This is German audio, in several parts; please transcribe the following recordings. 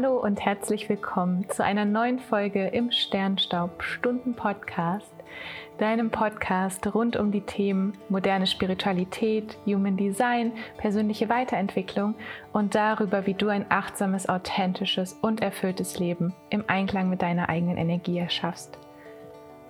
Hallo und herzlich willkommen zu einer neuen Folge im Sternstaub Stunden Podcast, deinem Podcast rund um die Themen moderne Spiritualität, Human Design, persönliche Weiterentwicklung und darüber, wie du ein achtsames, authentisches und erfülltes Leben im Einklang mit deiner eigenen Energie erschaffst.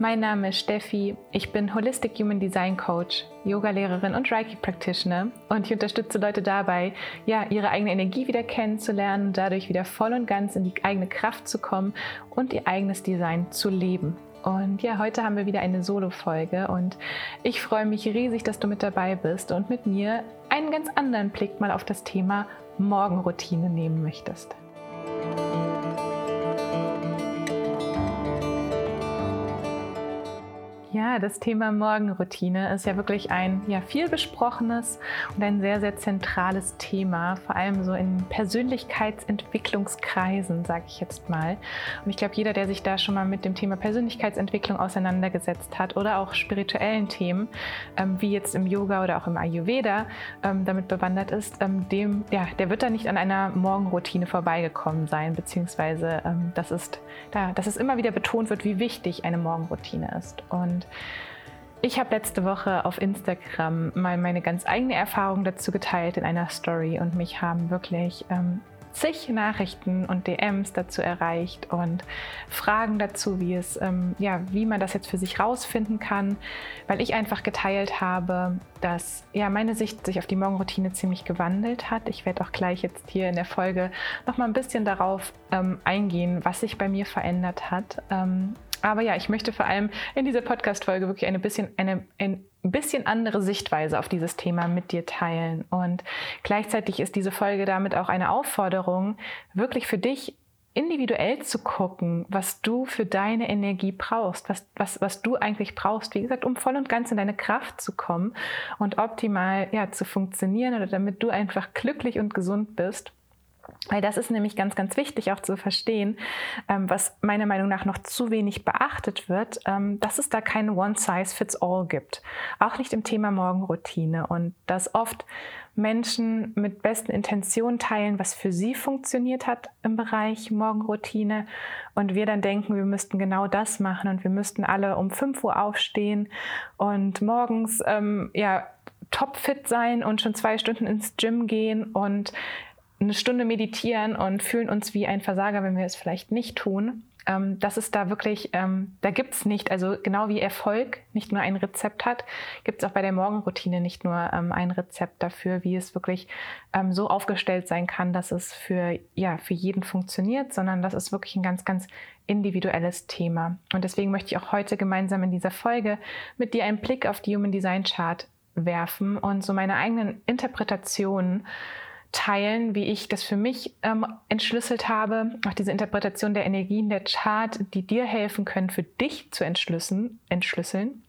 Mein Name ist Steffi, ich bin Holistic Human Design Coach, Yogalehrerin und Reiki Practitioner und ich unterstütze Leute dabei, ja, ihre eigene Energie wieder kennenzulernen dadurch wieder voll und ganz in die eigene Kraft zu kommen und ihr eigenes Design zu leben. Und ja, heute haben wir wieder eine Solo-Folge und ich freue mich riesig, dass du mit dabei bist und mit mir einen ganz anderen Blick mal auf das Thema Morgenroutine nehmen möchtest. Ja, das Thema Morgenroutine ist ja wirklich ein ja, viel besprochenes und ein sehr, sehr zentrales Thema, vor allem so in Persönlichkeitsentwicklungskreisen, sage ich jetzt mal. Und ich glaube, jeder, der sich da schon mal mit dem Thema Persönlichkeitsentwicklung auseinandergesetzt hat oder auch spirituellen Themen, ähm, wie jetzt im Yoga oder auch im Ayurveda, ähm, damit bewandert ist, ähm, dem, ja, der wird da nicht an einer Morgenroutine vorbeigekommen sein, beziehungsweise ähm, das ist, da, dass es immer wieder betont wird, wie wichtig eine Morgenroutine ist. Und ich habe letzte Woche auf Instagram mal meine ganz eigene Erfahrung dazu geteilt in einer Story und mich haben wirklich ähm, zig Nachrichten und DMs dazu erreicht und Fragen dazu, wie es, ähm, ja, wie man das jetzt für sich rausfinden kann, weil ich einfach geteilt habe, dass ja meine Sicht sich auf die Morgenroutine ziemlich gewandelt hat. Ich werde auch gleich jetzt hier in der Folge noch mal ein bisschen darauf ähm, eingehen, was sich bei mir verändert hat. Ähm, aber ja, ich möchte vor allem in dieser Podcast-Folge wirklich eine bisschen, eine, ein bisschen andere Sichtweise auf dieses Thema mit dir teilen. Und gleichzeitig ist diese Folge damit auch eine Aufforderung, wirklich für dich individuell zu gucken, was du für deine Energie brauchst, was, was, was du eigentlich brauchst, wie gesagt, um voll und ganz in deine Kraft zu kommen und optimal ja, zu funktionieren oder damit du einfach glücklich und gesund bist. Weil das ist nämlich ganz, ganz wichtig auch zu verstehen, ähm, was meiner Meinung nach noch zu wenig beachtet wird, ähm, dass es da kein One-Size-Fits-All gibt. Auch nicht im Thema Morgenroutine. Und dass oft Menschen mit besten Intentionen teilen, was für sie funktioniert hat im Bereich Morgenroutine. Und wir dann denken, wir müssten genau das machen und wir müssten alle um 5 Uhr aufstehen und morgens ähm, ja, topfit sein und schon zwei Stunden ins Gym gehen und eine Stunde meditieren und fühlen uns wie ein Versager, wenn wir es vielleicht nicht tun. Ähm, das ist da wirklich, ähm, da gibt es nicht, also genau wie Erfolg nicht nur ein Rezept hat, gibt es auch bei der Morgenroutine nicht nur ähm, ein Rezept dafür, wie es wirklich ähm, so aufgestellt sein kann, dass es für, ja, für jeden funktioniert, sondern das ist wirklich ein ganz, ganz individuelles Thema. Und deswegen möchte ich auch heute gemeinsam in dieser Folge mit dir einen Blick auf die Human Design Chart werfen und so meine eigenen Interpretationen teilen, wie ich das für mich ähm, entschlüsselt habe. Auch diese Interpretation der Energien der Chart, die dir helfen können, für dich zu entschlüsseln, entschlüsseln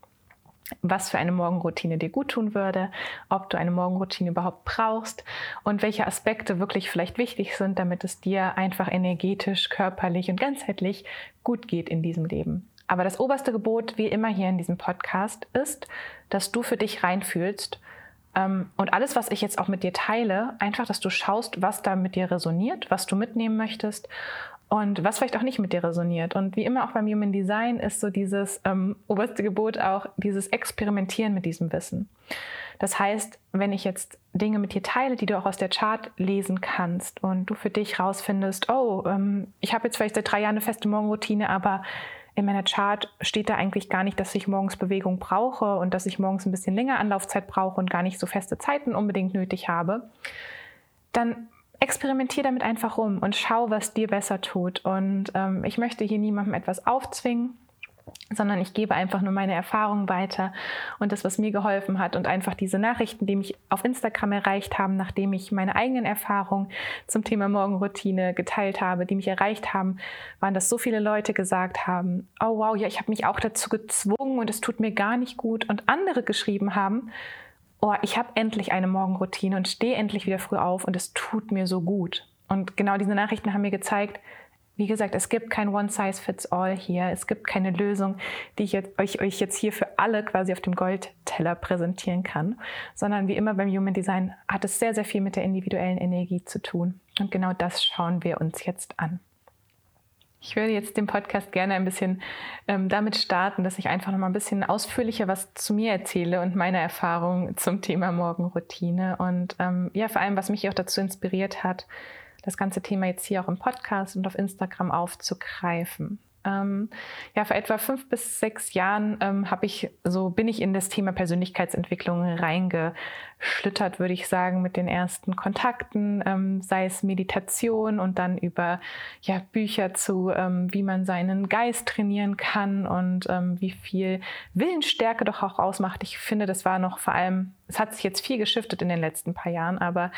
was für eine Morgenroutine dir gut tun würde, ob du eine Morgenroutine überhaupt brauchst und welche Aspekte wirklich vielleicht wichtig sind, damit es dir einfach energetisch, körperlich und ganzheitlich gut geht in diesem Leben. Aber das oberste Gebot, wie immer hier in diesem Podcast, ist, dass du für dich reinfühlst und alles, was ich jetzt auch mit dir teile, einfach, dass du schaust, was da mit dir resoniert, was du mitnehmen möchtest und was vielleicht auch nicht mit dir resoniert. Und wie immer auch beim Human Design ist so dieses ähm, oberste Gebot auch dieses Experimentieren mit diesem Wissen. Das heißt, wenn ich jetzt Dinge mit dir teile, die du auch aus der Chart lesen kannst und du für dich rausfindest, oh, ähm, ich habe jetzt vielleicht seit drei Jahren eine feste Morgenroutine, aber in meiner Chart steht da eigentlich gar nicht, dass ich morgens Bewegung brauche und dass ich morgens ein bisschen länger Anlaufzeit brauche und gar nicht so feste Zeiten unbedingt nötig habe, dann experimentier damit einfach rum und schau, was dir besser tut. Und ähm, ich möchte hier niemandem etwas aufzwingen sondern ich gebe einfach nur meine Erfahrungen weiter und das, was mir geholfen hat und einfach diese Nachrichten, die mich auf Instagram erreicht haben, nachdem ich meine eigenen Erfahrungen zum Thema Morgenroutine geteilt habe, die mich erreicht haben, waren, dass so viele Leute gesagt haben, oh wow, ja, ich habe mich auch dazu gezwungen und es tut mir gar nicht gut und andere geschrieben haben, oh, ich habe endlich eine Morgenroutine und stehe endlich wieder früh auf und es tut mir so gut. Und genau diese Nachrichten haben mir gezeigt, wie gesagt, es gibt kein One-Size-Fits-All hier. Es gibt keine Lösung, die ich jetzt, euch, euch jetzt hier für alle quasi auf dem Goldteller präsentieren kann, sondern wie immer beim Human Design hat es sehr, sehr viel mit der individuellen Energie zu tun. Und genau das schauen wir uns jetzt an. Ich würde jetzt den Podcast gerne ein bisschen ähm, damit starten, dass ich einfach noch mal ein bisschen ausführlicher was zu mir erzähle und meine Erfahrungen zum Thema Morgenroutine und ähm, ja, vor allem, was mich auch dazu inspiriert hat, das ganze Thema jetzt hier auch im Podcast und auf Instagram aufzugreifen. Ähm, ja, vor etwa fünf bis sechs Jahren ähm, habe ich so bin ich in das Thema Persönlichkeitsentwicklung reingeschlittert, würde ich sagen, mit den ersten Kontakten, ähm, sei es Meditation und dann über ja, Bücher zu, ähm, wie man seinen Geist trainieren kann und ähm, wie viel Willensstärke doch auch ausmacht. Ich finde, das war noch vor allem es hat sich jetzt viel geschiftet in den letzten paar Jahren, aber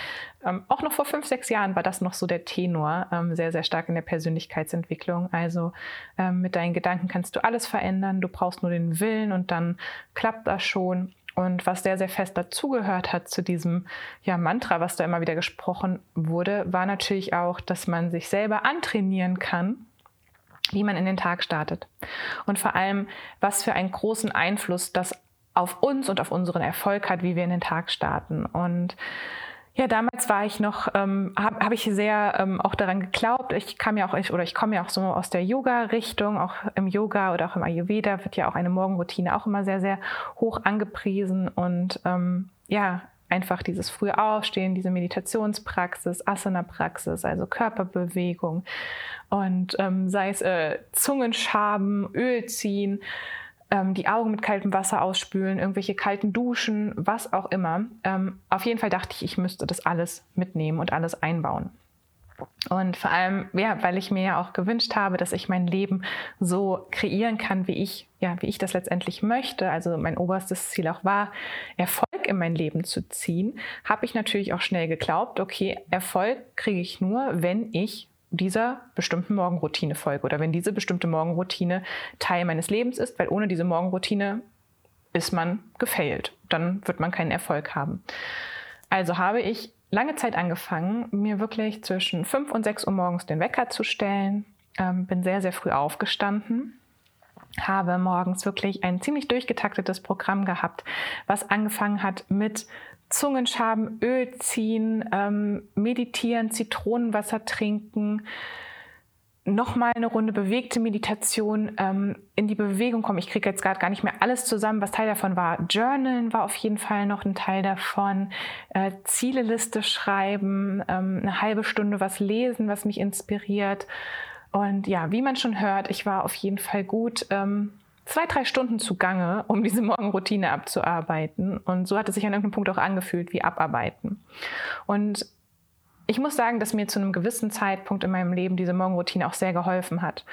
ähm, auch noch vor fünf, sechs Jahren war das noch so der Tenor, ähm, sehr, sehr stark in der Persönlichkeitsentwicklung. Also ähm, mit deinen Gedanken kannst du alles verändern, du brauchst nur den Willen und dann klappt das schon. Und was sehr, sehr fest dazugehört hat zu diesem ja, Mantra, was da immer wieder gesprochen wurde, war natürlich auch, dass man sich selber antrainieren kann, wie man in den Tag startet. Und vor allem, was für einen großen Einfluss das auf uns und auf unseren Erfolg hat, wie wir in den Tag starten. Und ja, damals war ich noch, ähm, habe hab ich sehr ähm, auch daran geglaubt. Ich kam ja auch, ich, oder ich komme ja auch so aus der Yoga-Richtung, auch im Yoga oder auch im Ayurveda wird ja auch eine Morgenroutine auch immer sehr, sehr hoch angepriesen. Und ähm, ja, einfach dieses frühe Aufstehen, diese Meditationspraxis, Asana-Praxis, also Körperbewegung und ähm, sei es äh, Zungenschaben, Öl ziehen, ähm, die Augen mit kaltem Wasser ausspülen, irgendwelche kalten Duschen, was auch immer. Ähm, auf jeden Fall dachte ich, ich müsste das alles mitnehmen und alles einbauen. Und vor allem, ja, weil ich mir ja auch gewünscht habe, dass ich mein Leben so kreieren kann, wie ich, ja, wie ich das letztendlich möchte. Also mein oberstes Ziel auch war, Erfolg in mein Leben zu ziehen, habe ich natürlich auch schnell geglaubt, okay, Erfolg kriege ich nur, wenn ich dieser bestimmten Morgenroutine folge oder wenn diese bestimmte Morgenroutine Teil meines Lebens ist, weil ohne diese Morgenroutine ist man gefailt. Dann wird man keinen Erfolg haben. Also habe ich lange Zeit angefangen, mir wirklich zwischen 5 und 6 Uhr morgens den Wecker zu stellen. Ähm, bin sehr, sehr früh aufgestanden habe morgens wirklich ein ziemlich durchgetaktetes Programm gehabt, was angefangen hat mit Zungenschaben, Öl ziehen, ähm, meditieren, Zitronenwasser trinken, nochmal eine Runde bewegte Meditation, ähm, in die Bewegung kommen. Ich kriege jetzt gerade gar nicht mehr alles zusammen, was Teil davon war. Journalen war auf jeden Fall noch ein Teil davon. Äh, Zieleliste schreiben, ähm, eine halbe Stunde was lesen, was mich inspiriert. Und ja, wie man schon hört, ich war auf jeden Fall gut ähm, zwei, drei Stunden zugange, um diese Morgenroutine abzuarbeiten. Und so hat es sich an irgendeinem Punkt auch angefühlt wie abarbeiten. Und ich muss sagen, dass mir zu einem gewissen Zeitpunkt in meinem Leben diese Morgenroutine auch sehr geholfen hat,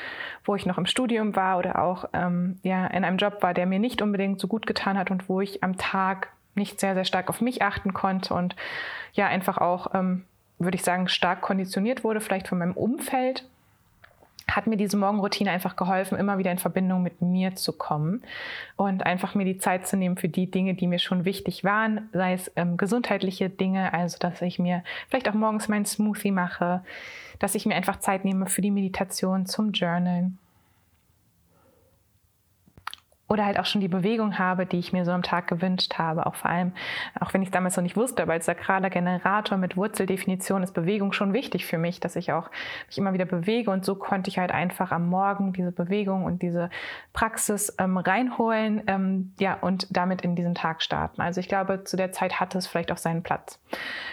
wo ich noch im Studium war oder auch ähm, ja, in einem Job war, der mir nicht unbedingt so gut getan hat und wo ich am Tag nicht sehr, sehr stark auf mich achten konnte und ja einfach auch, ähm, würde ich sagen, stark konditioniert wurde, vielleicht von meinem Umfeld hat mir diese Morgenroutine einfach geholfen, immer wieder in Verbindung mit mir zu kommen und einfach mir die Zeit zu nehmen für die Dinge, die mir schon wichtig waren, sei es ähm, gesundheitliche Dinge, also dass ich mir vielleicht auch morgens meinen Smoothie mache, dass ich mir einfach Zeit nehme für die Meditation, zum Journalen oder halt auch schon die Bewegung habe, die ich mir so am Tag gewünscht habe. Auch vor allem, auch wenn ich damals noch nicht wusste, aber als sakraler Generator mit Wurzeldefinition ist Bewegung schon wichtig für mich, dass ich auch mich immer wieder bewege. Und so konnte ich halt einfach am Morgen diese Bewegung und diese Praxis ähm, reinholen ähm, ja, und damit in diesen Tag starten. Also ich glaube, zu der Zeit hatte es vielleicht auch seinen Platz.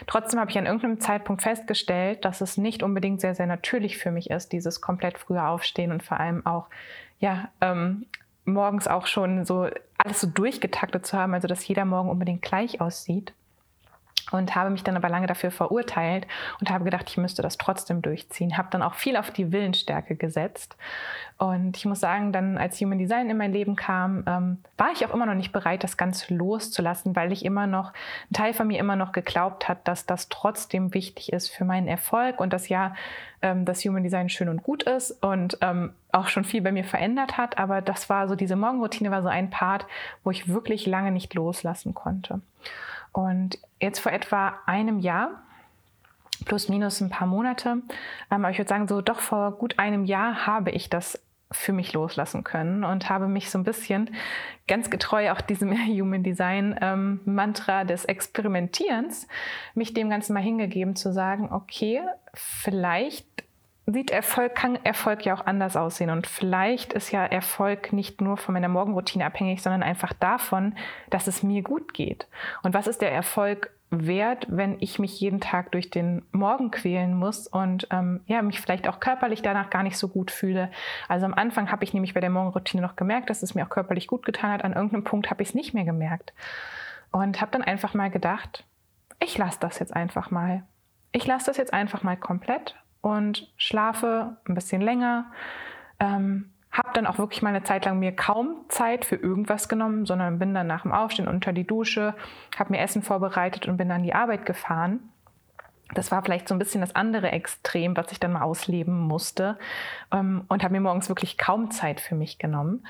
Trotzdem habe ich an irgendeinem Zeitpunkt festgestellt, dass es nicht unbedingt sehr, sehr natürlich für mich ist, dieses komplett frühe Aufstehen und vor allem auch ja, ähm, morgens auch schon so alles so durchgetaktet zu haben, also dass jeder Morgen unbedingt gleich aussieht und habe mich dann aber lange dafür verurteilt und habe gedacht, ich müsste das trotzdem durchziehen. Habe dann auch viel auf die Willensstärke gesetzt. Und ich muss sagen, dann als Human Design in mein Leben kam, ähm, war ich auch immer noch nicht bereit, das Ganze loszulassen, weil ich immer noch, ein Teil von mir immer noch geglaubt hat, dass das trotzdem wichtig ist für meinen Erfolg und dass ja ähm, das Human Design schön und gut ist und ähm, auch schon viel bei mir verändert hat. Aber das war so, diese Morgenroutine war so ein Part, wo ich wirklich lange nicht loslassen konnte. Und jetzt vor etwa einem Jahr, plus minus ein paar Monate, ähm, aber ich würde sagen, so doch vor gut einem Jahr habe ich das für mich loslassen können und habe mich so ein bisschen ganz getreu auch diesem Human Design ähm, Mantra des Experimentierens, mich dem Ganzen mal hingegeben zu sagen, okay, vielleicht sieht Erfolg, kann Erfolg ja auch anders aussehen. Und vielleicht ist ja Erfolg nicht nur von meiner Morgenroutine abhängig, sondern einfach davon, dass es mir gut geht. Und was ist der Erfolg wert, wenn ich mich jeden Tag durch den Morgen quälen muss und ähm, ja, mich vielleicht auch körperlich danach gar nicht so gut fühle. Also am Anfang habe ich nämlich bei der Morgenroutine noch gemerkt, dass es mir auch körperlich gut getan hat. An irgendeinem Punkt habe ich es nicht mehr gemerkt. Und habe dann einfach mal gedacht, ich lasse das jetzt einfach mal. Ich lasse das jetzt einfach mal komplett und schlafe ein bisschen länger. Ähm, habe dann auch wirklich mal eine Zeit lang mir kaum Zeit für irgendwas genommen, sondern bin dann nach dem Aufstehen unter die Dusche, habe mir Essen vorbereitet und bin dann die Arbeit gefahren. Das war vielleicht so ein bisschen das andere Extrem, was ich dann mal ausleben musste ähm, und habe mir morgens wirklich kaum Zeit für mich genommen.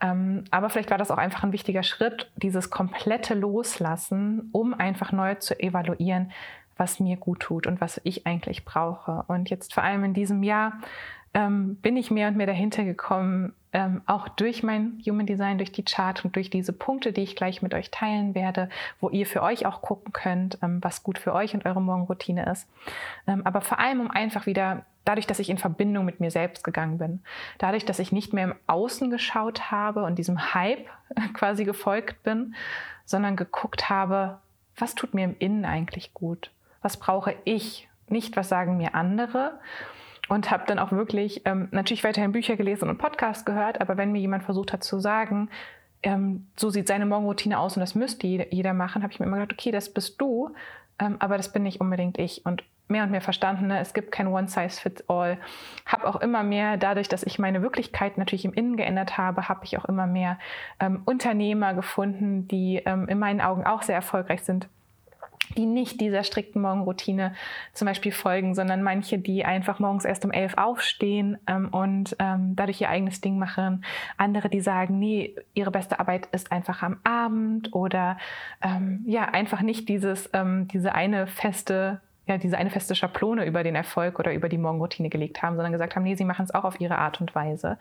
Ähm, aber vielleicht war das auch einfach ein wichtiger Schritt, dieses komplette Loslassen, um einfach neu zu evaluieren, was mir gut tut und was ich eigentlich brauche. Und jetzt vor allem in diesem Jahr ähm, bin ich mehr und mehr dahinter gekommen, ähm, auch durch mein Human Design, durch die Chart und durch diese Punkte, die ich gleich mit euch teilen werde, wo ihr für euch auch gucken könnt, ähm, was gut für euch und eure Morgenroutine ist. Ähm, aber vor allem, um einfach wieder dadurch, dass ich in Verbindung mit mir selbst gegangen bin, dadurch, dass ich nicht mehr im Außen geschaut habe und diesem Hype quasi gefolgt bin, sondern geguckt habe, was tut mir im Innen eigentlich gut? Was brauche ich? Nicht, was sagen mir andere? Und habe dann auch wirklich ähm, natürlich weiterhin Bücher gelesen und Podcasts gehört, aber wenn mir jemand versucht hat zu sagen, ähm, so sieht seine Morgenroutine aus und das müsste jeder machen, habe ich mir immer gedacht, okay, das bist du, ähm, aber das bin nicht unbedingt ich und mehr und mehr verstanden, ne? es gibt kein One-Size-Fits-All. Habe auch immer mehr, dadurch, dass ich meine Wirklichkeit natürlich im Innen geändert habe, habe ich auch immer mehr ähm, Unternehmer gefunden, die ähm, in meinen Augen auch sehr erfolgreich sind die nicht dieser strikten Morgenroutine zum Beispiel folgen, sondern manche, die einfach morgens erst um elf aufstehen ähm, und ähm, dadurch ihr eigenes Ding machen. Andere, die sagen, nee, ihre beste Arbeit ist einfach am Abend oder ähm, ja, einfach nicht dieses, ähm, diese eine feste ja, diese eine feste Schablone über den Erfolg oder über die Morgenroutine gelegt haben, sondern gesagt haben, nee, sie machen es auch auf ihre Art und Weise.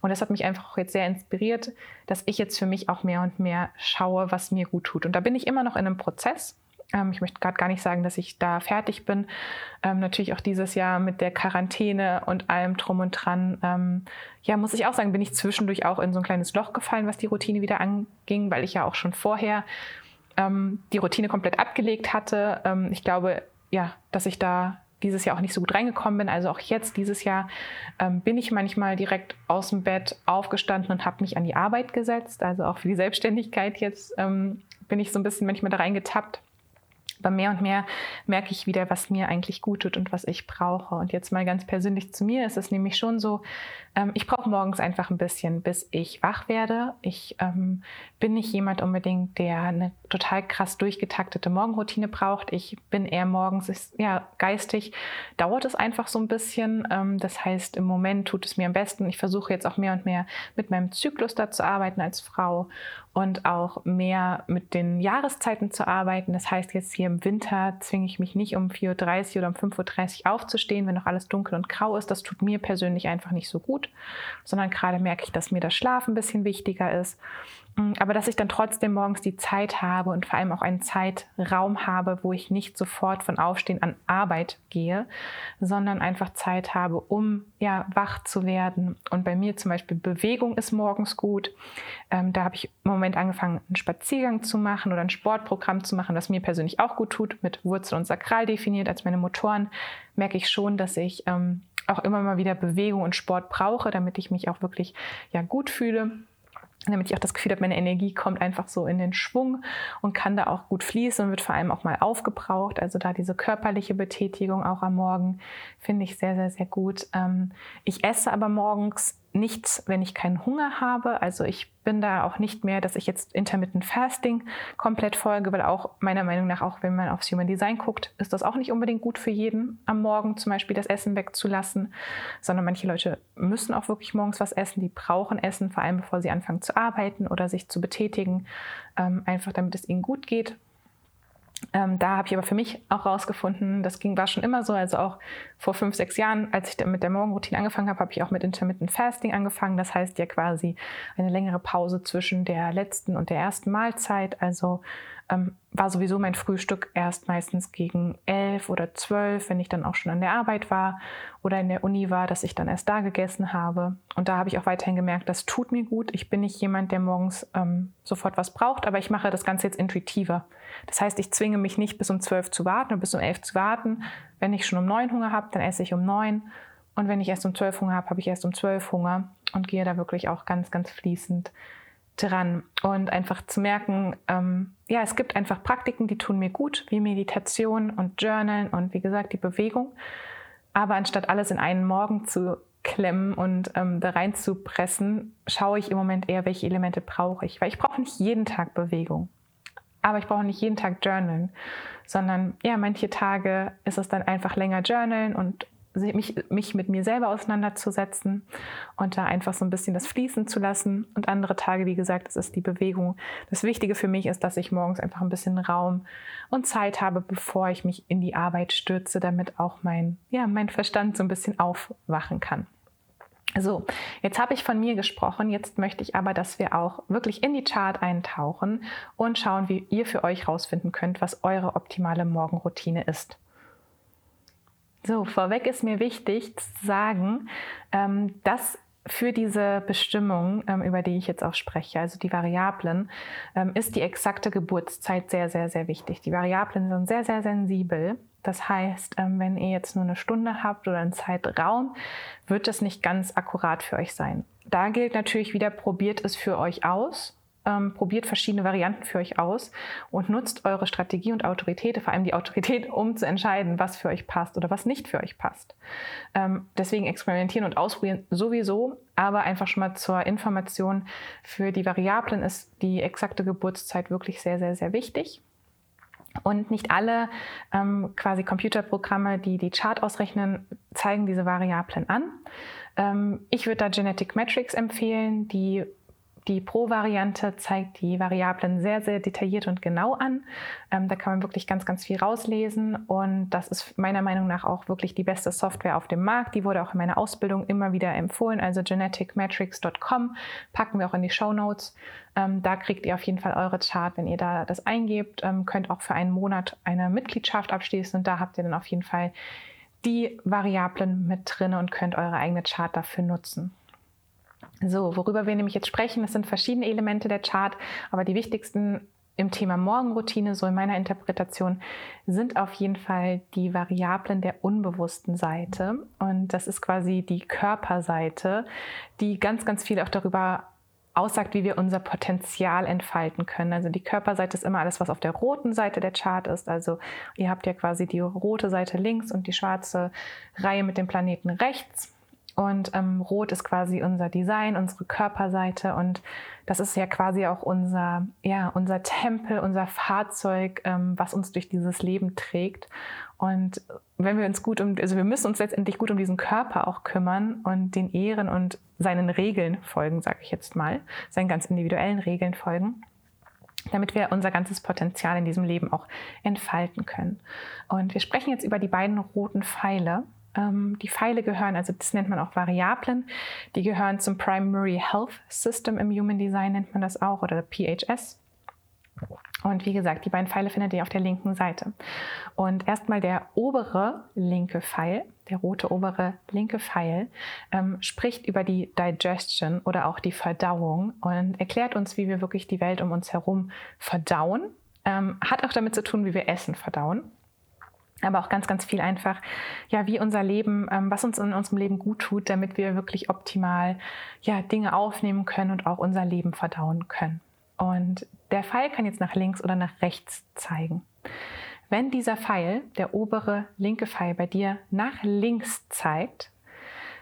Und das hat mich einfach auch jetzt sehr inspiriert, dass ich jetzt für mich auch mehr und mehr schaue, was mir gut tut. Und da bin ich immer noch in einem Prozess. Ähm, ich möchte gerade gar nicht sagen, dass ich da fertig bin. Ähm, natürlich auch dieses Jahr mit der Quarantäne und allem drum und dran. Ähm, ja, muss ich auch sagen, bin ich zwischendurch auch in so ein kleines Loch gefallen, was die Routine wieder anging, weil ich ja auch schon vorher ähm, die Routine komplett abgelegt hatte. Ähm, ich glaube, ja, dass ich da dieses Jahr auch nicht so gut reingekommen bin. Also auch jetzt, dieses Jahr, ähm, bin ich manchmal direkt aus dem Bett aufgestanden und habe mich an die Arbeit gesetzt. Also auch für die Selbstständigkeit jetzt ähm, bin ich so ein bisschen manchmal da reingetappt. Aber mehr und mehr merke ich wieder, was mir eigentlich gut tut und was ich brauche. Und jetzt mal ganz persönlich zu mir ist es nämlich schon so, ähm, ich brauche morgens einfach ein bisschen, bis ich wach werde. Ich ähm, bin nicht jemand unbedingt, der eine total krass durchgetaktete Morgenroutine braucht. Ich bin eher morgens, ja, geistig dauert es einfach so ein bisschen. Ähm, das heißt, im Moment tut es mir am besten. Ich versuche jetzt auch mehr und mehr mit meinem Zyklus da zu arbeiten als Frau und auch mehr mit den Jahreszeiten zu arbeiten. Das heißt, jetzt hier im Winter zwinge ich mich nicht um 4.30 Uhr oder um 5.30 Uhr aufzustehen, wenn noch alles dunkel und grau ist. Das tut mir persönlich einfach nicht so gut, sondern gerade merke ich, dass mir das Schlaf ein bisschen wichtiger ist. Mm, aber dass ich dann trotzdem morgens die Zeit habe und vor allem auch einen Zeitraum habe, wo ich nicht sofort von Aufstehen an Arbeit gehe, sondern einfach Zeit habe, um ja wach zu werden. Und bei mir zum Beispiel Bewegung ist morgens gut. Ähm, da habe ich im Moment angefangen, einen Spaziergang zu machen oder ein Sportprogramm zu machen, das mir persönlich auch gut tut, mit Wurzel und Sakral definiert als meine Motoren. Merke ich schon, dass ich ähm, auch immer mal wieder Bewegung und Sport brauche, damit ich mich auch wirklich ja gut fühle damit ich auch das Gefühl habe, meine Energie kommt einfach so in den Schwung und kann da auch gut fließen und wird vor allem auch mal aufgebraucht. Also da diese körperliche Betätigung auch am Morgen finde ich sehr, sehr, sehr gut. Ähm, ich esse aber morgens nichts, wenn ich keinen Hunger habe. Also ich bin da auch nicht mehr, dass ich jetzt Intermittent Fasting komplett folge, weil auch meiner Meinung nach, auch wenn man aufs Human Design guckt, ist das auch nicht unbedingt gut für jeden, am Morgen zum Beispiel das Essen wegzulassen, sondern manche Leute müssen auch wirklich morgens was essen, die brauchen Essen, vor allem bevor sie anfangen zu arbeiten oder sich zu betätigen, ähm, einfach damit es ihnen gut geht. Ähm, da habe ich aber für mich auch rausgefunden, das ging, war schon immer so, also auch vor fünf, sechs Jahren, als ich mit der Morgenroutine angefangen habe, habe ich auch mit Intermittent Fasting angefangen. Das heißt ja quasi eine längere Pause zwischen der letzten und der ersten Mahlzeit. Also ähm, war sowieso mein Frühstück erst meistens gegen elf oder zwölf, wenn ich dann auch schon an der Arbeit war oder in der Uni war, dass ich dann erst da gegessen habe. Und da habe ich auch weiterhin gemerkt, das tut mir gut. Ich bin nicht jemand, der morgens ähm, sofort was braucht, aber ich mache das Ganze jetzt intuitiver. Das heißt, ich zwinge mich nicht bis um zwölf zu warten oder bis um elf zu warten. Wenn ich schon um neun Hunger habe, dann esse ich um neun. Und wenn ich erst um zwölf Hunger habe, habe ich erst um zwölf Hunger und gehe da wirklich auch ganz, ganz fließend dran und einfach zu merken, ähm, ja, es gibt einfach Praktiken, die tun mir gut, wie Meditation und Journalen und wie gesagt die Bewegung. Aber anstatt alles in einen Morgen zu klemmen und ähm, da rein zu pressen, schaue ich im Moment eher, welche Elemente brauche ich. Weil ich brauche nicht jeden Tag Bewegung. Aber ich brauche nicht jeden Tag Journalen, sondern ja, manche Tage ist es dann einfach länger Journalen und mich, mich mit mir selber auseinanderzusetzen und da einfach so ein bisschen das Fließen zu lassen. Und andere Tage, wie gesagt, es ist die Bewegung. Das Wichtige für mich ist, dass ich morgens einfach ein bisschen Raum und Zeit habe, bevor ich mich in die Arbeit stürze, damit auch mein, ja, mein Verstand so ein bisschen aufwachen kann. So, jetzt habe ich von mir gesprochen. Jetzt möchte ich aber, dass wir auch wirklich in die Chart eintauchen und schauen, wie ihr für euch herausfinden könnt, was eure optimale Morgenroutine ist. So, vorweg ist mir wichtig zu sagen, ähm, dass für diese Bestimmung, ähm, über die ich jetzt auch spreche, also die Variablen, ähm, ist die exakte Geburtszeit sehr, sehr, sehr wichtig. Die Variablen sind sehr, sehr sensibel. Das heißt, wenn ihr jetzt nur eine Stunde habt oder einen Zeitraum, wird das nicht ganz akkurat für euch sein. Da gilt natürlich wieder, probiert es für euch aus ähm, probiert verschiedene Varianten für euch aus und nutzt eure Strategie und Autorität, vor allem die Autorität, um zu entscheiden, was für euch passt oder was nicht für euch passt. Ähm, deswegen experimentieren und ausprobieren sowieso, aber einfach schon mal zur Information für die Variablen ist die exakte Geburtszeit wirklich sehr, sehr, sehr wichtig. Und nicht alle ähm, quasi Computerprogramme, die die Chart ausrechnen, zeigen diese Variablen an. Ähm, ich würde da Genetic Metrics empfehlen, die die Pro-Variante zeigt die Variablen sehr, sehr detailliert und genau an. Ähm, da kann man wirklich ganz, ganz viel rauslesen und das ist meiner Meinung nach auch wirklich die beste Software auf dem Markt. Die wurde auch in meiner Ausbildung immer wieder empfohlen. Also geneticmetrics.com packen wir auch in die Show Notes. Ähm, da kriegt ihr auf jeden Fall eure Chart, wenn ihr da das eingebt. Ähm, könnt auch für einen Monat eine Mitgliedschaft abschließen und da habt ihr dann auf jeden Fall die Variablen mit drin und könnt eure eigene Chart dafür nutzen. So, worüber wir nämlich jetzt sprechen, das sind verschiedene Elemente der Chart, aber die wichtigsten im Thema Morgenroutine, so in meiner Interpretation, sind auf jeden Fall die Variablen der unbewussten Seite. Und das ist quasi die Körperseite, die ganz, ganz viel auch darüber aussagt, wie wir unser Potenzial entfalten können. Also die Körperseite ist immer alles, was auf der roten Seite der Chart ist. Also ihr habt ja quasi die rote Seite links und die schwarze Reihe mit dem Planeten rechts. Und ähm, Rot ist quasi unser Design, unsere Körperseite und das ist ja quasi auch unser, ja, unser Tempel, unser Fahrzeug, ähm, was uns durch dieses Leben trägt. Und wenn wir uns gut um, also wir müssen uns letztendlich gut um diesen Körper auch kümmern und den Ehren und seinen Regeln folgen, sage ich jetzt mal, seinen ganz individuellen Regeln folgen damit wir unser ganzes Potenzial in diesem Leben auch entfalten können. Und wir sprechen jetzt über die beiden roten Pfeile. Ähm, die Pfeile gehören, also das nennt man auch Variablen, die gehören zum Primary Health System im Human Design, nennt man das auch, oder PHS. Und wie gesagt, die beiden Pfeile findet ihr auf der linken Seite. Und erstmal der obere linke Pfeil, der rote obere linke Pfeil, ähm, spricht über die Digestion oder auch die Verdauung und erklärt uns, wie wir wirklich die Welt um uns herum verdauen. Ähm, hat auch damit zu tun, wie wir Essen verdauen aber auch ganz, ganz viel einfach, ja, wie unser Leben, ähm, was uns in unserem Leben gut tut, damit wir wirklich optimal, ja, Dinge aufnehmen können und auch unser Leben verdauen können. Und der Pfeil kann jetzt nach links oder nach rechts zeigen. Wenn dieser Pfeil, der obere linke Pfeil bei dir nach links zeigt,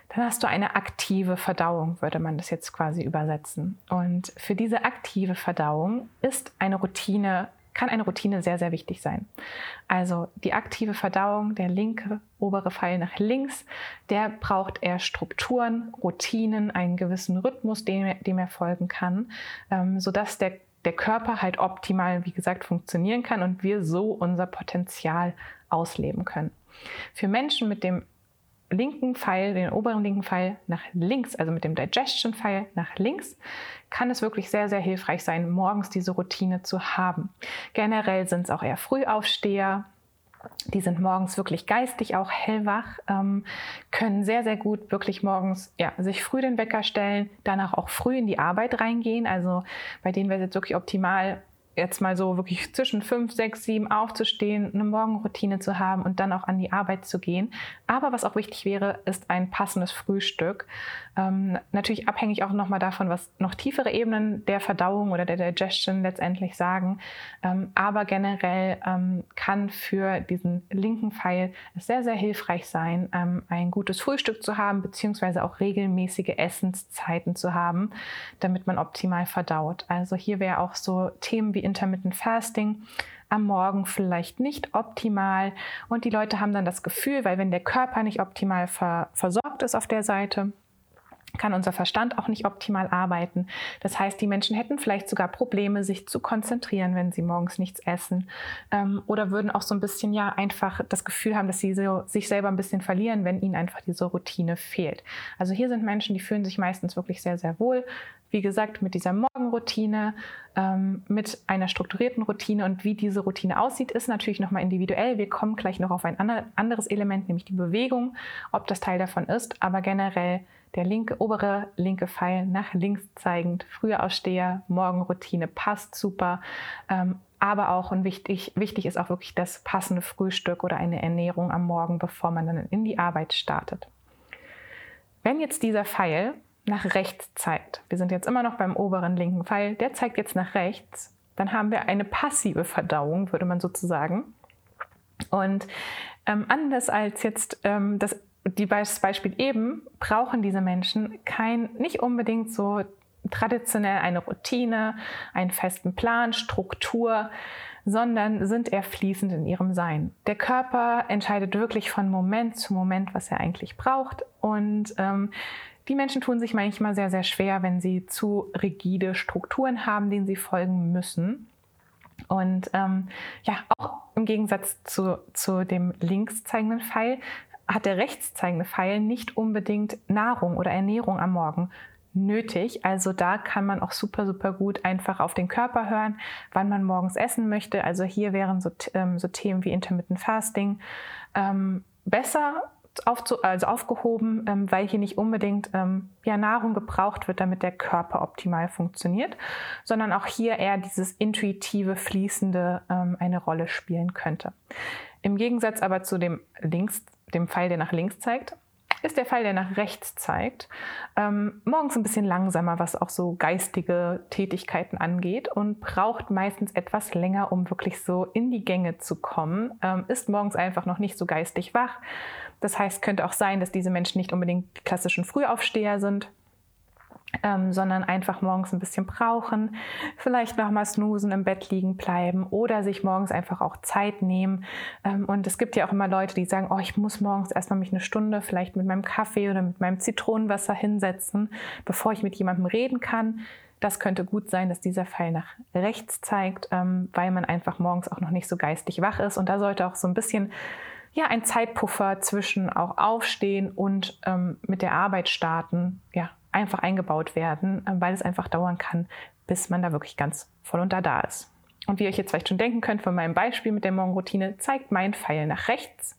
dann hast du eine aktive Verdauung, würde man das jetzt quasi übersetzen. Und für diese aktive Verdauung ist eine Routine kann eine Routine sehr, sehr wichtig sein. Also die aktive Verdauung, der linke obere Pfeil nach links, der braucht eher Strukturen, Routinen, einen gewissen Rhythmus, dem er, dem er folgen kann, ähm, sodass der der Körper halt optimal, wie gesagt, funktionieren kann und wir so unser Potenzial ausleben können. Für Menschen mit dem linken Pfeil, den oberen linken Pfeil nach links, also mit dem Digestion-Pfeil nach links, kann es wirklich sehr, sehr hilfreich sein, morgens diese Routine zu haben. Generell sind es auch eher Frühaufsteher, die sind morgens wirklich geistig auch hellwach, ähm, können sehr, sehr gut wirklich morgens ja, sich früh den Wecker stellen, danach auch früh in die Arbeit reingehen. Also bei denen wäre es jetzt wirklich optimal, jetzt mal so wirklich zwischen fünf, sechs, sieben aufzustehen, eine Morgenroutine zu haben und dann auch an die Arbeit zu gehen. Aber was auch wichtig wäre, ist ein passendes Frühstück. Ähm, natürlich abhängig auch nochmal davon, was noch tiefere Ebenen der Verdauung oder der Digestion letztendlich sagen. Ähm, aber generell ähm, kann für diesen linken Pfeil es sehr, sehr hilfreich sein, ähm, ein gutes Frühstück zu haben, beziehungsweise auch regelmäßige Essenszeiten zu haben, damit man optimal verdaut. Also hier wäre auch so Themen wie Intermittent Fasting. Am Morgen vielleicht nicht optimal. Und die Leute haben dann das Gefühl, weil wenn der Körper nicht optimal ver versorgt ist auf der Seite, kann unser Verstand auch nicht optimal arbeiten. Das heißt, die Menschen hätten vielleicht sogar Probleme, sich zu konzentrieren, wenn sie morgens nichts essen. Ähm, oder würden auch so ein bisschen ja einfach das Gefühl haben, dass sie so, sich selber ein bisschen verlieren, wenn ihnen einfach diese Routine fehlt. Also hier sind Menschen, die fühlen sich meistens wirklich sehr, sehr wohl. Wie gesagt, mit dieser Morgenroutine, ähm, mit einer strukturierten Routine und wie diese Routine aussieht, ist natürlich nochmal individuell. Wir kommen gleich noch auf ein anderes Element, nämlich die Bewegung, ob das Teil davon ist. Aber generell der linke, obere linke Pfeil nach links zeigend, früher Aussteher, Morgenroutine passt super. Ähm, aber auch und wichtig, wichtig ist auch wirklich das passende Frühstück oder eine Ernährung am Morgen, bevor man dann in die Arbeit startet. Wenn jetzt dieser Pfeil nach rechts zeigt, wir sind jetzt immer noch beim oberen linken Pfeil, der zeigt jetzt nach rechts, dann haben wir eine passive Verdauung, würde man sozusagen. Und ähm, anders als jetzt ähm, das die das Beispiel eben brauchen diese Menschen kein, nicht unbedingt so traditionell eine Routine, einen festen Plan, Struktur, sondern sind eher fließend in ihrem Sein. Der Körper entscheidet wirklich von Moment zu Moment, was er eigentlich braucht. Und ähm, die Menschen tun sich manchmal sehr, sehr schwer, wenn sie zu rigide Strukturen haben, denen sie folgen müssen. Und ähm, ja, auch im Gegensatz zu, zu dem links zeigenden Pfeil hat der rechts zeigende Pfeil nicht unbedingt Nahrung oder Ernährung am Morgen nötig. Also da kann man auch super, super gut einfach auf den Körper hören, wann man morgens essen möchte. Also hier wären so, ähm, so Themen wie Intermittent Fasting ähm, besser aufzu also aufgehoben, ähm, weil hier nicht unbedingt ähm, ja, Nahrung gebraucht wird, damit der Körper optimal funktioniert, sondern auch hier eher dieses intuitive, fließende ähm, eine Rolle spielen könnte. Im Gegensatz aber zu dem links dem Pfeil, der nach links zeigt, ist der Pfeil, der nach rechts zeigt, ähm, morgens ein bisschen langsamer, was auch so geistige Tätigkeiten angeht und braucht meistens etwas länger, um wirklich so in die Gänge zu kommen, ähm, ist morgens einfach noch nicht so geistig wach. Das heißt, könnte auch sein, dass diese Menschen nicht unbedingt die klassischen Frühaufsteher sind, ähm, sondern einfach morgens ein bisschen brauchen, vielleicht nochmal snoosen, im Bett liegen bleiben oder sich morgens einfach auch Zeit nehmen. Ähm, und es gibt ja auch immer Leute, die sagen, oh, ich muss morgens erstmal mich eine Stunde vielleicht mit meinem Kaffee oder mit meinem Zitronenwasser hinsetzen, bevor ich mit jemandem reden kann. Das könnte gut sein, dass dieser Pfeil nach rechts zeigt, ähm, weil man einfach morgens auch noch nicht so geistig wach ist. Und da sollte auch so ein bisschen ja, ein Zeitpuffer zwischen auch Aufstehen und ähm, mit der Arbeit starten, ja, einfach eingebaut werden, äh, weil es einfach dauern kann, bis man da wirklich ganz voll und da da ist. Und wie ihr euch jetzt vielleicht schon denken könnt von meinem Beispiel mit der Morgenroutine, zeigt mein Pfeil nach rechts.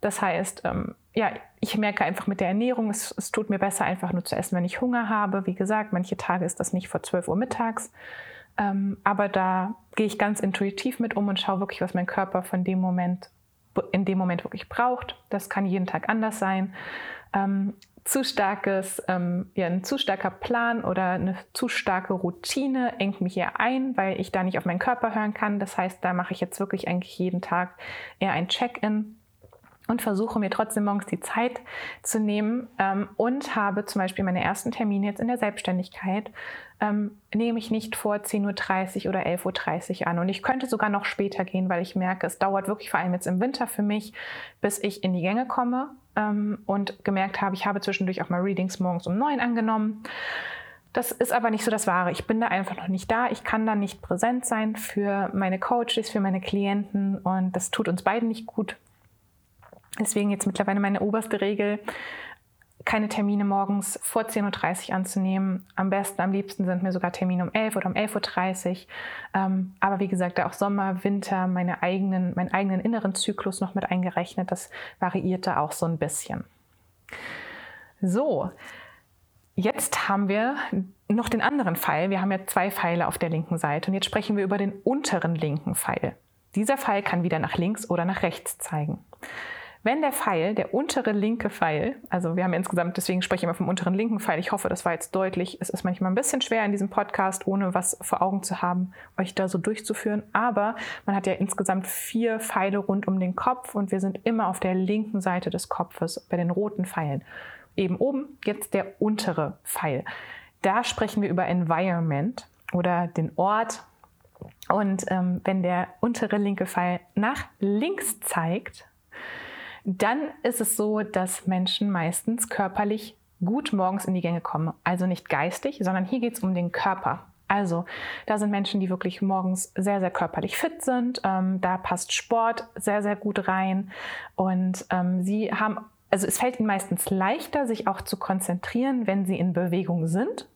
Das heißt, ähm, ja, ich merke einfach mit der Ernährung, es, es, tut mir besser, einfach nur zu essen, wenn ich Hunger habe. Wie gesagt, manche Tage ist das nicht vor 12 Uhr mittags. Ähm, aber da gehe ich ganz intuitiv mit um und schaue wirklich, was mein Körper von dem Moment, in dem Moment wirklich braucht. Das kann jeden Tag anders sein. Ähm, zu starkes, ähm, ja, ein zu starker Plan oder eine zu starke Routine engt mich eher ein, weil ich da nicht auf meinen Körper hören kann. Das heißt, da mache ich jetzt wirklich eigentlich jeden Tag eher ein Check-in und versuche mir trotzdem morgens die Zeit zu nehmen ähm, und habe zum Beispiel meine ersten Termine jetzt in der Selbstständigkeit, ähm, nehme ich nicht vor 10.30 Uhr oder 11.30 Uhr an. Und ich könnte sogar noch später gehen, weil ich merke, es dauert wirklich vor allem jetzt im Winter für mich, bis ich in die Gänge komme ähm, und gemerkt habe, ich habe zwischendurch auch mal Readings morgens um 9 angenommen. Das ist aber nicht so das Wahre. Ich bin da einfach noch nicht da. Ich kann da nicht präsent sein für meine Coaches, für meine Klienten und das tut uns beiden nicht gut. Deswegen jetzt mittlerweile meine oberste Regel, keine Termine morgens vor 10.30 Uhr anzunehmen. Am besten, am liebsten sind mir sogar Termine um 11 oder um 11.30 Uhr. Ähm, aber wie gesagt, auch Sommer, Winter, meine eigenen, meinen eigenen inneren Zyklus noch mit eingerechnet. Das variiert da auch so ein bisschen. So, Jetzt haben wir noch den anderen Pfeil. Wir haben ja zwei Pfeile auf der linken Seite und jetzt sprechen wir über den unteren linken Pfeil. Dieser Pfeil kann wieder nach links oder nach rechts zeigen. Wenn der Pfeil, der untere linke Pfeil, also wir haben insgesamt, deswegen spreche ich immer vom unteren linken Pfeil, ich hoffe, das war jetzt deutlich. Es ist manchmal ein bisschen schwer in diesem Podcast, ohne was vor Augen zu haben, euch da so durchzuführen. Aber man hat ja insgesamt vier Pfeile rund um den Kopf und wir sind immer auf der linken Seite des Kopfes bei den roten Pfeilen eben oben, jetzt der untere Pfeil. Da sprechen wir über Environment oder den Ort. Und ähm, wenn der untere linke Pfeil nach links zeigt, dann ist es so, dass Menschen meistens körperlich gut morgens in die Gänge kommen. Also nicht geistig, sondern hier geht es um den Körper. Also da sind Menschen, die wirklich morgens sehr, sehr körperlich fit sind. Ähm, da passt Sport sehr, sehr gut rein. Und ähm, sie haben also es fällt ihnen meistens leichter, sich auch zu konzentrieren, wenn sie in Bewegung sind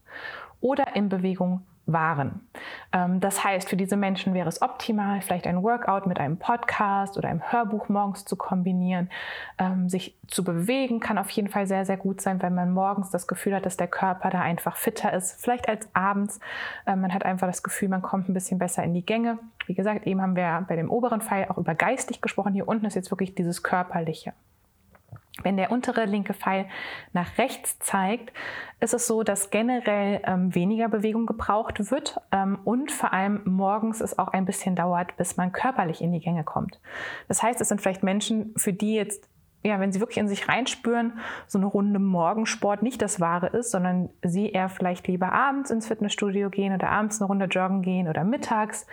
oder in Bewegung waren. Ähm, das heißt, für diese Menschen wäre es optimal, vielleicht ein Workout mit einem Podcast oder einem Hörbuch morgens zu kombinieren. Ähm, sich zu bewegen kann auf jeden Fall sehr, sehr gut sein, wenn man morgens das Gefühl hat, dass der Körper da einfach fitter ist, vielleicht als abends. Ähm, man hat einfach das Gefühl, man kommt ein bisschen besser in die Gänge. Wie gesagt, eben haben wir bei dem oberen Pfeil auch über geistig gesprochen. Hier unten ist jetzt wirklich dieses Körperliche. Wenn der untere linke Pfeil nach rechts zeigt, ist es so, dass generell ähm, weniger Bewegung gebraucht wird ähm, und vor allem morgens es auch ein bisschen dauert, bis man körperlich in die Gänge kommt. Das heißt, es sind vielleicht Menschen, für die jetzt, ja, wenn sie wirklich in sich reinspüren, so eine Runde Morgensport nicht das Wahre ist, sondern sie eher vielleicht lieber abends ins Fitnessstudio gehen oder abends eine Runde joggen gehen oder mittags.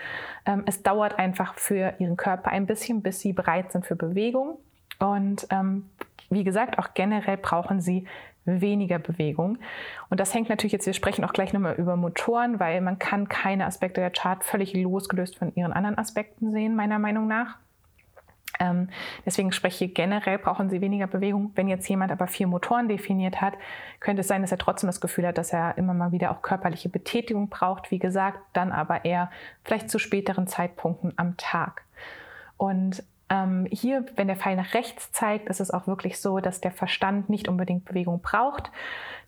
Ähm, es dauert einfach für ihren Körper ein bisschen, bis sie bereit sind für Bewegung. Und ähm, wie gesagt, auch generell brauchen sie weniger Bewegung. Und das hängt natürlich jetzt, wir sprechen auch gleich nochmal über Motoren, weil man kann keine Aspekte der Chart völlig losgelöst von ihren anderen Aspekten sehen, meiner Meinung nach. Ähm, deswegen spreche ich generell brauchen sie weniger Bewegung. Wenn jetzt jemand aber vier Motoren definiert hat, könnte es sein, dass er trotzdem das Gefühl hat, dass er immer mal wieder auch körperliche Betätigung braucht. Wie gesagt, dann aber eher vielleicht zu späteren Zeitpunkten am Tag. Und ähm, hier, wenn der Pfeil nach rechts zeigt, ist es auch wirklich so, dass der Verstand nicht unbedingt Bewegung braucht.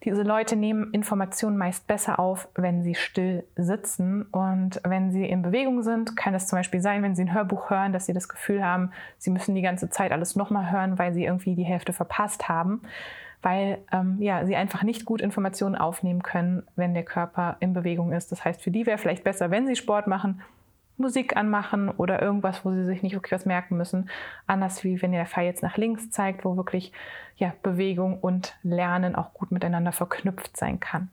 Diese Leute nehmen Informationen meist besser auf, wenn sie still sitzen. Und wenn sie in Bewegung sind, kann es zum Beispiel sein, wenn sie ein Hörbuch hören, dass sie das Gefühl haben, sie müssen die ganze Zeit alles nochmal hören, weil sie irgendwie die Hälfte verpasst haben weil ähm, ja, sie einfach nicht gut Informationen aufnehmen können, wenn der Körper in Bewegung ist. Das heißt, für die wäre vielleicht besser, wenn sie Sport machen, Musik anmachen oder irgendwas, wo sie sich nicht wirklich was merken müssen. Anders wie wenn der Pfeil jetzt nach links zeigt, wo wirklich ja, Bewegung und Lernen auch gut miteinander verknüpft sein kann.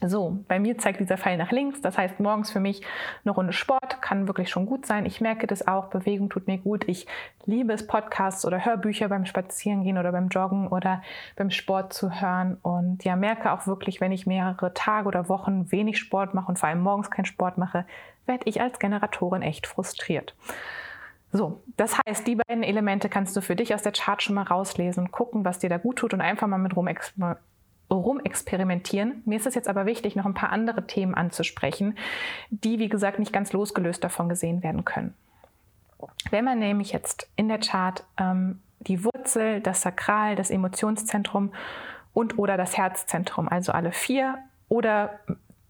So, bei mir zeigt dieser Pfeil nach links. Das heißt, morgens für mich eine Runde Sport kann wirklich schon gut sein. Ich merke das auch. Bewegung tut mir gut. Ich liebe es, Podcasts oder Hörbücher beim Spazierengehen oder beim Joggen oder beim Sport zu hören. Und ja, merke auch wirklich, wenn ich mehrere Tage oder Wochen wenig Sport mache und vor allem morgens keinen Sport mache, werde ich als Generatorin echt frustriert. So, das heißt, die beiden Elemente kannst du für dich aus der Chart schon mal rauslesen, gucken, was dir da gut tut und einfach mal mit rumexperimentieren. Mir ist es jetzt aber wichtig, noch ein paar andere Themen anzusprechen, die, wie gesagt, nicht ganz losgelöst davon gesehen werden können. Wenn man nämlich jetzt in der Chart ähm, die Wurzel, das Sakral, das Emotionszentrum und oder das Herzzentrum, also alle vier oder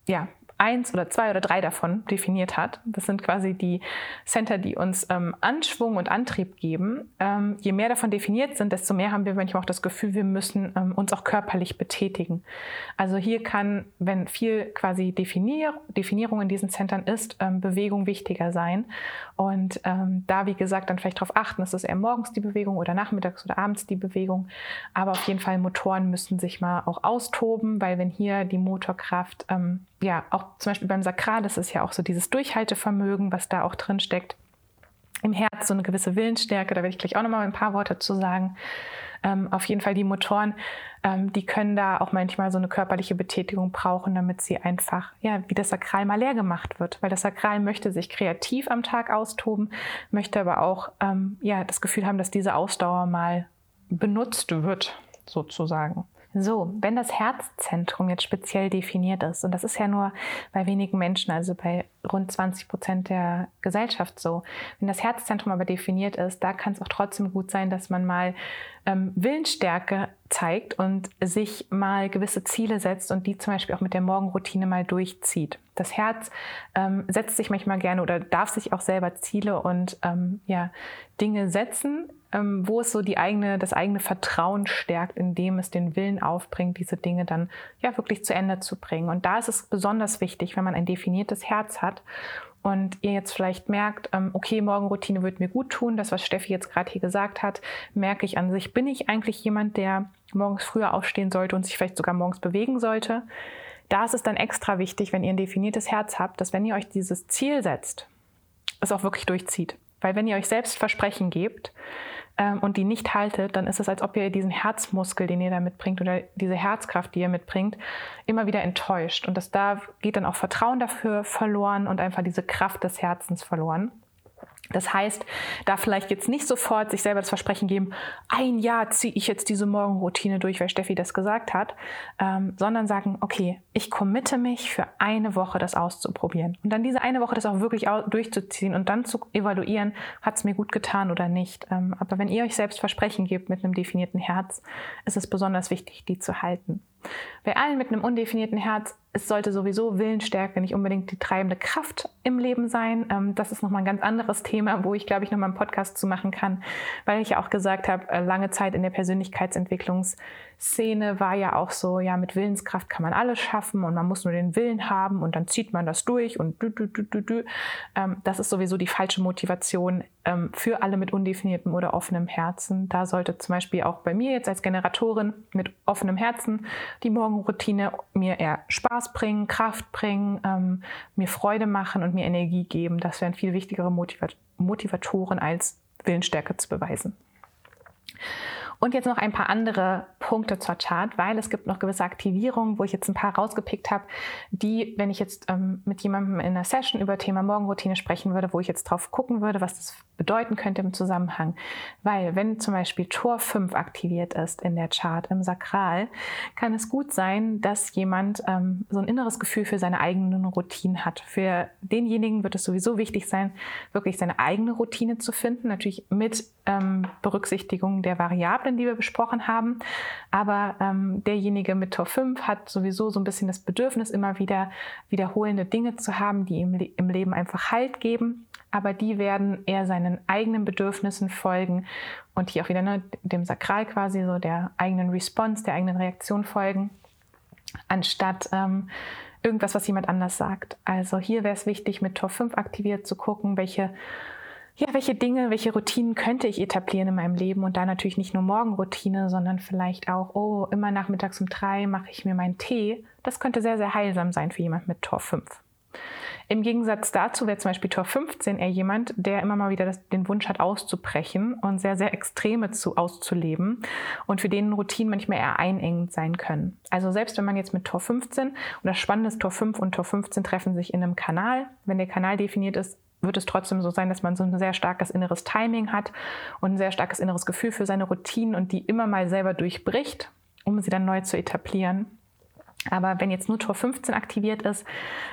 ja, eins oder zwei oder drei davon definiert hat. Das sind quasi die Center, die uns ähm, Anschwung und Antrieb geben. Ähm, je mehr davon definiert sind, desto mehr haben wir manchmal auch das Gefühl, wir müssen ähm, uns auch körperlich betätigen. Also hier kann, wenn viel quasi Definier Definierung in diesen Centern ist, ähm, Bewegung wichtiger sein. Und ähm, da, wie gesagt, dann vielleicht darauf achten, ist es eher morgens die Bewegung oder nachmittags oder abends die Bewegung. Aber auf jeden Fall Motoren müssen sich mal auch austoben, weil wenn hier die Motorkraft ähm, ja, auch zum Beispiel beim Sakral ist es ja auch so dieses Durchhaltevermögen, was da auch drin steckt. Im Herz so eine gewisse Willensstärke, da werde ich gleich auch nochmal ein paar Worte zu sagen. Ähm, auf jeden Fall die Motoren, ähm, die können da auch manchmal so eine körperliche Betätigung brauchen, damit sie einfach, ja, wie das Sakral mal leer gemacht wird. Weil das Sakral möchte sich kreativ am Tag austoben, möchte aber auch, ähm, ja, das Gefühl haben, dass diese Ausdauer mal benutzt wird, sozusagen. So, wenn das Herzzentrum jetzt speziell definiert ist, und das ist ja nur bei wenigen Menschen, also bei rund 20 Prozent der Gesellschaft so, wenn das Herzzentrum aber definiert ist, da kann es auch trotzdem gut sein, dass man mal ähm, Willensstärke zeigt und sich mal gewisse Ziele setzt und die zum Beispiel auch mit der Morgenroutine mal durchzieht. Das Herz ähm, setzt sich manchmal gerne oder darf sich auch selber Ziele und ähm, ja, Dinge setzen, ähm, wo es so die eigene, das eigene Vertrauen stärkt, indem es den Willen aufbringt, diese Dinge dann ja wirklich zu Ende zu bringen. Und da ist es besonders wichtig, wenn man ein definiertes Herz hat und ihr jetzt vielleicht merkt, ähm, okay, Morgenroutine wird mir gut tun, das, was Steffi jetzt gerade hier gesagt hat, merke ich an sich, bin ich eigentlich jemand, der morgens früher aufstehen sollte und sich vielleicht sogar morgens bewegen sollte. Da ist es dann extra wichtig, wenn ihr ein definiertes Herz habt, dass wenn ihr euch dieses Ziel setzt, es auch wirklich durchzieht. Weil wenn ihr euch selbst Versprechen gebt, ähm, und die nicht haltet, dann ist es, als ob ihr diesen Herzmuskel, den ihr da mitbringt oder diese Herzkraft, die ihr mitbringt, immer wieder enttäuscht. Und das da geht dann auch Vertrauen dafür verloren und einfach diese Kraft des Herzens verloren. Das heißt, da vielleicht jetzt nicht sofort sich selber das Versprechen geben, ein Jahr ziehe ich jetzt diese Morgenroutine durch, weil Steffi das gesagt hat, ähm, sondern sagen, okay, ich committe mich für eine Woche das auszuprobieren. Und dann diese eine Woche das auch wirklich durchzuziehen und dann zu evaluieren, hat es mir gut getan oder nicht. Ähm, aber wenn ihr euch selbst Versprechen gebt mit einem definierten Herz, ist es besonders wichtig, die zu halten. Bei allen mit einem undefinierten Herz, es sollte sowieso Willensstärke nicht unbedingt die treibende Kraft im Leben sein. Ähm, das ist nochmal ein ganz anderes Thema, wo ich, glaube ich, nochmal einen Podcast zu machen kann, weil ich ja auch gesagt habe, äh, lange Zeit in der Persönlichkeitsentwicklungs- Szene war ja auch so, ja, mit Willenskraft kann man alles schaffen und man muss nur den Willen haben und dann zieht man das durch und du, du, du, du, du. Ähm, das ist sowieso die falsche Motivation ähm, für alle mit undefiniertem oder offenem Herzen. Da sollte zum Beispiel auch bei mir jetzt als Generatorin mit offenem Herzen die Morgenroutine mir eher Spaß bringen, Kraft bringen, ähm, mir Freude machen und mir Energie geben. Das wären viel wichtigere Motivat Motivatoren als Willensstärke zu beweisen. Und jetzt noch ein paar andere Punkte zur Chart, weil es gibt noch gewisse Aktivierungen, wo ich jetzt ein paar rausgepickt habe, die, wenn ich jetzt ähm, mit jemandem in einer Session über Thema Morgenroutine sprechen würde, wo ich jetzt drauf gucken würde, was das bedeuten könnte im Zusammenhang. Weil wenn zum Beispiel Tor 5 aktiviert ist in der Chart im Sakral, kann es gut sein, dass jemand ähm, so ein inneres Gefühl für seine eigenen Routinen hat. Für denjenigen wird es sowieso wichtig sein, wirklich seine eigene Routine zu finden, natürlich mit ähm, Berücksichtigung der Variablen, die wir besprochen haben. Aber ähm, derjenige mit Tor 5 hat sowieso so ein bisschen das Bedürfnis, immer wieder wiederholende Dinge zu haben, die ihm im Leben einfach Halt geben. Aber die werden eher seinen eigenen Bedürfnissen folgen und hier auch wieder ne, dem Sakral quasi so der eigenen Response, der eigenen Reaktion folgen, anstatt ähm, irgendwas, was jemand anders sagt. Also hier wäre es wichtig, mit Tor 5 aktiviert zu gucken, welche ja, welche Dinge, welche Routinen könnte ich etablieren in meinem Leben und da natürlich nicht nur Morgenroutine, sondern vielleicht auch, oh, immer nachmittags um drei mache ich mir meinen Tee. Das könnte sehr, sehr heilsam sein für jemand mit Tor 5. Im Gegensatz dazu wäre zum Beispiel Tor 15 eher jemand, der immer mal wieder das, den Wunsch hat, auszubrechen und sehr, sehr Extreme zu, auszuleben und für den Routinen manchmal eher einengend sein können. Also selbst wenn man jetzt mit Tor 15 und das Spannende ist, Tor 5 und Tor 15 treffen sich in einem Kanal. Wenn der Kanal definiert ist, wird es trotzdem so sein, dass man so ein sehr starkes inneres Timing hat und ein sehr starkes inneres Gefühl für seine Routinen und die immer mal selber durchbricht, um sie dann neu zu etablieren. Aber wenn jetzt nur Tor 15 aktiviert ist,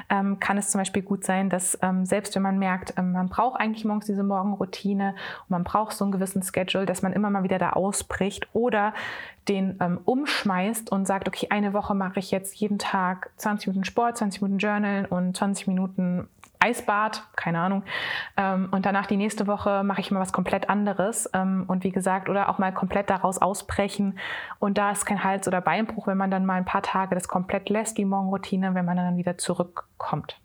ähm, kann es zum Beispiel gut sein, dass ähm, selbst wenn man merkt, ähm, man braucht eigentlich morgens diese Morgenroutine und man braucht so einen gewissen Schedule, dass man immer mal wieder da ausbricht oder den ähm, umschmeißt und sagt, okay, eine Woche mache ich jetzt jeden Tag 20 Minuten Sport, 20 Minuten Journal und 20 Minuten Eisbad, keine Ahnung. Ähm, und danach die nächste Woche mache ich mal was komplett anderes. Ähm, und wie gesagt, oder auch mal komplett daraus ausbrechen. Und da ist kein Hals- oder Beinbruch, wenn man dann mal ein paar Tage das komplett lässt, die Morgenroutine, wenn man dann wieder zurückkommt.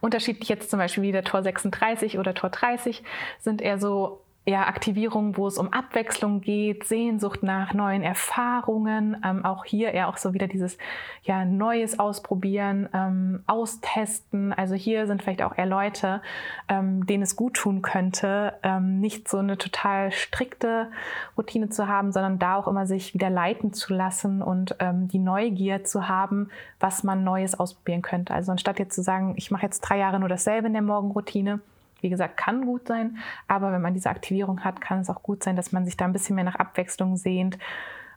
Unterschiedlich jetzt zum Beispiel wieder Tor 36 oder Tor 30 sind eher so ja, Aktivierungen, wo es um Abwechslung geht, Sehnsucht nach neuen Erfahrungen, ähm, auch hier eher auch so wieder dieses ja, Neues ausprobieren, ähm, austesten. Also hier sind vielleicht auch eher Leute, ähm, denen es gut tun könnte, ähm, nicht so eine total strikte Routine zu haben, sondern da auch immer sich wieder leiten zu lassen und ähm, die Neugier zu haben, was man Neues ausprobieren könnte. Also anstatt jetzt zu sagen, ich mache jetzt drei Jahre nur dasselbe in der Morgenroutine, wie gesagt, kann gut sein, aber wenn man diese Aktivierung hat, kann es auch gut sein, dass man sich da ein bisschen mehr nach Abwechslung sehnt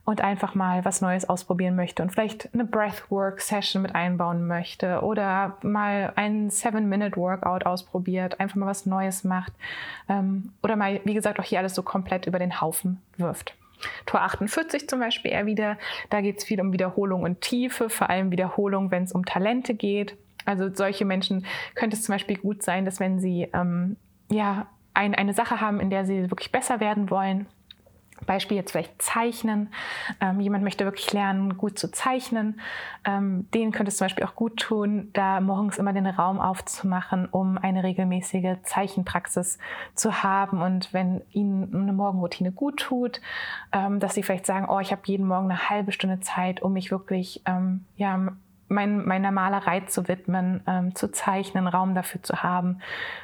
und einfach mal was Neues ausprobieren möchte und vielleicht eine Breathwork-Session mit einbauen möchte oder mal ein Seven-Minute-Workout ausprobiert, einfach mal was Neues macht ähm, oder mal, wie gesagt, auch hier alles so komplett über den Haufen wirft. Tor 48 zum Beispiel eher wieder, da geht es viel um Wiederholung und Tiefe, vor allem Wiederholung, wenn es um Talente geht. Also solche Menschen könnte es zum Beispiel gut sein, dass wenn sie ähm, ja, ein, eine Sache haben, in der sie wirklich besser werden wollen, Beispiel jetzt vielleicht Zeichnen. Ähm, jemand möchte wirklich lernen, gut zu zeichnen. Ähm, denen könnte es zum Beispiel auch gut tun, da morgens immer den Raum aufzumachen, um eine regelmäßige Zeichenpraxis zu haben. Und wenn ihnen eine Morgenroutine gut tut, ähm, dass sie vielleicht sagen, oh, ich habe jeden Morgen eine halbe Stunde Zeit, um mich wirklich ähm, ja, mein, meiner Malerei zu widmen, ähm, zu zeichnen, Raum dafür zu haben.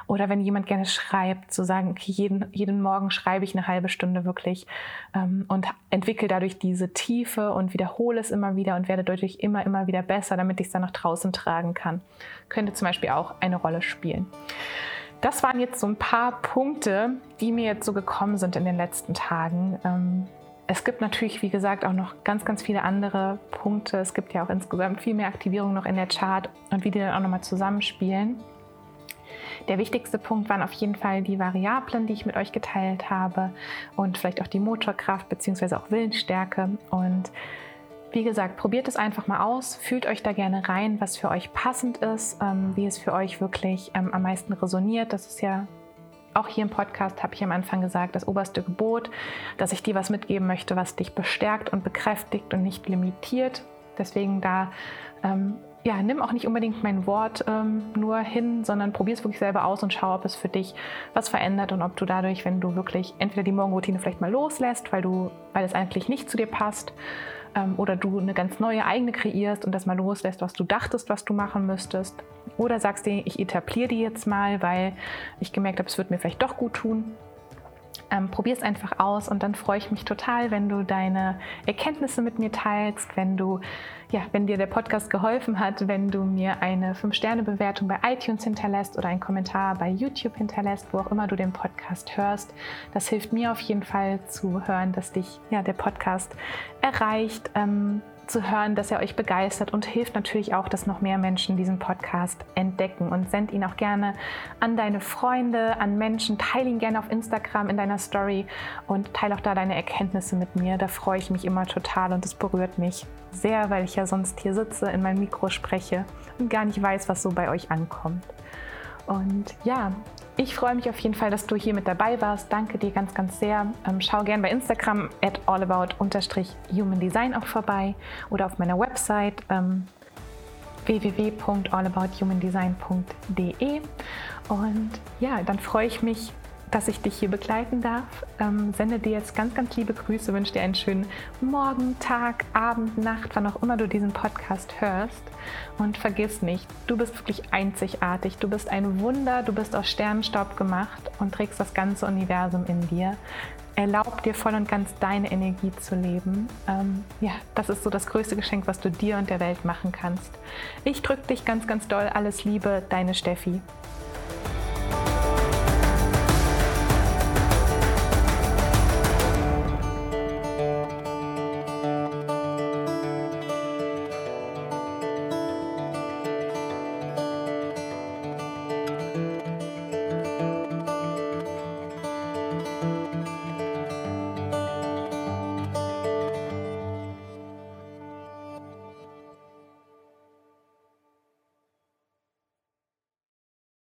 Oder wenn jemand gerne schreibt, zu sagen, okay, jeden, jeden Morgen schreibe ich eine halbe Stunde wirklich ähm, und entwickle dadurch diese Tiefe und wiederhole es immer wieder und werde dadurch immer, immer wieder besser, damit ich es dann nach draußen tragen kann. Könnte zum Beispiel auch eine Rolle spielen. Das waren jetzt so ein paar Punkte, die mir jetzt so gekommen sind in den letzten Tagen. Ähm, es gibt natürlich, wie gesagt, auch noch ganz, ganz viele andere Punkte. Es gibt ja auch insgesamt viel mehr Aktivierung noch in der Chart und wie die dann auch nochmal zusammenspielen. Der wichtigste Punkt waren auf jeden Fall die Variablen, die ich mit euch geteilt habe und vielleicht auch die Motorkraft bzw. auch Willensstärke. Und wie gesagt, probiert es einfach mal aus, fühlt euch da gerne rein, was für euch passend ist, ähm, wie es für euch wirklich ähm, am meisten resoniert. Das ist ja auch hier im Podcast habe ich am Anfang gesagt, das oberste Gebot, dass ich dir was mitgeben möchte, was dich bestärkt und bekräftigt und nicht limitiert. Deswegen da, ähm, ja, nimm auch nicht unbedingt mein Wort ähm, nur hin, sondern probier es wirklich selber aus und schau, ob es für dich was verändert und ob du dadurch, wenn du wirklich entweder die Morgenroutine vielleicht mal loslässt, weil du, weil es eigentlich nicht zu dir passt, ähm, oder du eine ganz neue eigene kreierst und das mal loslässt, was du dachtest, was du machen müsstest. Oder sagst dir, ich etabliere die jetzt mal, weil ich gemerkt habe, es wird mir vielleicht doch gut tun. Ähm, Probier es einfach aus und dann freue ich mich total, wenn du deine Erkenntnisse mit mir teilst, wenn du, ja, wenn dir der Podcast geholfen hat, wenn du mir eine 5-Sterne-Bewertung bei iTunes hinterlässt oder einen Kommentar bei YouTube hinterlässt, wo auch immer du den Podcast hörst. Das hilft mir auf jeden Fall zu hören, dass dich ja, der Podcast erreicht. Ähm, zu hören, dass er euch begeistert und hilft natürlich auch, dass noch mehr Menschen diesen Podcast entdecken. Und send ihn auch gerne an deine Freunde, an Menschen. Teile ihn gerne auf Instagram in deiner Story und teile auch da deine Erkenntnisse mit mir. Da freue ich mich immer total und es berührt mich sehr, weil ich ja sonst hier sitze, in mein Mikro spreche und gar nicht weiß, was so bei euch ankommt. Und ja, ich freue mich auf jeden Fall, dass du hier mit dabei warst. Danke dir ganz, ganz sehr. Ähm, schau gerne bei Instagram at allabout-humandesign auch vorbei oder auf meiner Website ähm, www.allabouthumandesign.de. Und ja, dann freue ich mich, dass ich dich hier begleiten darf. Ähm, sende dir jetzt ganz, ganz liebe Grüße, wünsche dir einen schönen Morgen, Tag, Abend, Nacht, wann auch immer du diesen Podcast hörst. Und vergiss nicht, du bist wirklich einzigartig. Du bist ein Wunder, du bist aus Sternenstaub gemacht und trägst das ganze Universum in dir. Erlaub dir voll und ganz deine Energie zu leben. Ähm, ja, das ist so das größte Geschenk, was du dir und der Welt machen kannst. Ich drücke dich ganz, ganz doll. Alles Liebe, deine Steffi.